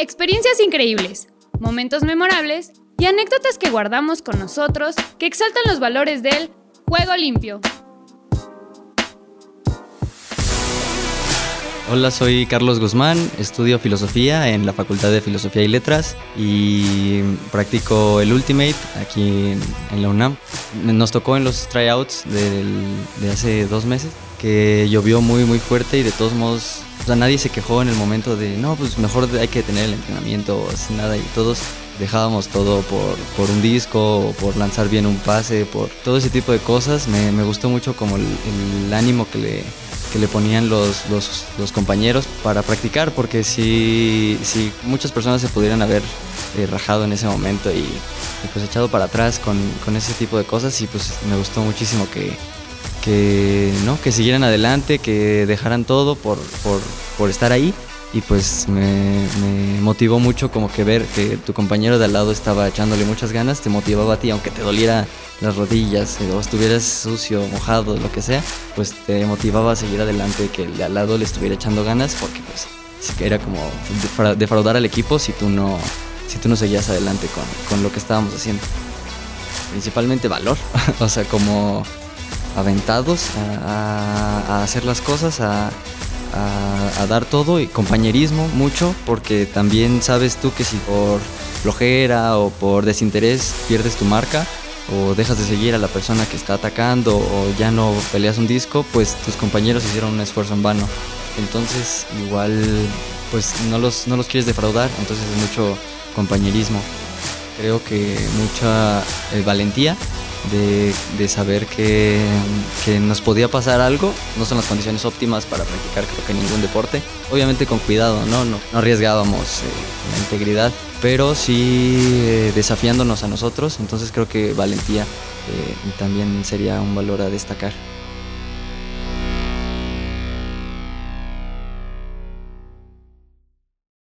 Experiencias increíbles, momentos memorables y anécdotas que guardamos con nosotros que exaltan los valores del juego limpio. Hola, soy Carlos Guzmán, estudio filosofía en la Facultad de Filosofía y Letras y practico el Ultimate aquí en, la UNAM. Nos tocó en los tryouts de hace dos meses que llovió muy muy fuerte y de todos modos, o sea, nadie se quejó en el momento de, no, pues mejor hay que tener el entrenamiento o nada y todos dejábamos todo por, por, un disco por lanzar bien un pase, por todo ese tipo de cosas. Me, me gustó mucho como el, el ánimo que le, que le ponían los, los, los, compañeros para practicar, porque si, si muchas personas se pudieran haber eh, rajado en ese momento y, y, pues echado para atrás con, con ese tipo de cosas y pues me gustó muchísimo que, que, ¿no? que siguieran adelante, que dejaran todo por, por, por estar ahí. Y pues me, motivó mucho como que ver que tu compañero de al lado estaba echándole muchas ganas, te motivaba a ti, aunque te doliera las rodillas eh, o estuvieras sucio, mojado, lo que sea, pues te motivaba a seguir adelante, que el de al lado le estuviera echando ganas, porque pues era como defraudar al equipo si tú no, si tú no seguías adelante con, con lo que estábamos haciendo. Principalmente valor, o sea, como aventados a, a, hacer las cosas, a, a, dar todo y compañerismo mucho, porque también sabes tú que si por flojera o por desinterés pierdes tu marca o dejas de seguir a la persona que está atacando o ya no peleas un disco, pues tus compañeros hicieron un esfuerzo en vano. Entonces igual pues no los, no los quieres defraudar, entonces es mucho compañerismo. Creo que mucha eh, valentía de, de saber que, que, nos podía pasar algo. No son las condiciones óptimas para practicar creo que ningún deporte. Obviamente con cuidado, no, no, no arriesgábamos eh, la integridad, pero sí eh, desafiándonos a nosotros. Entonces creo que valentía eh, también sería un valor a destacar.